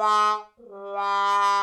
วาวา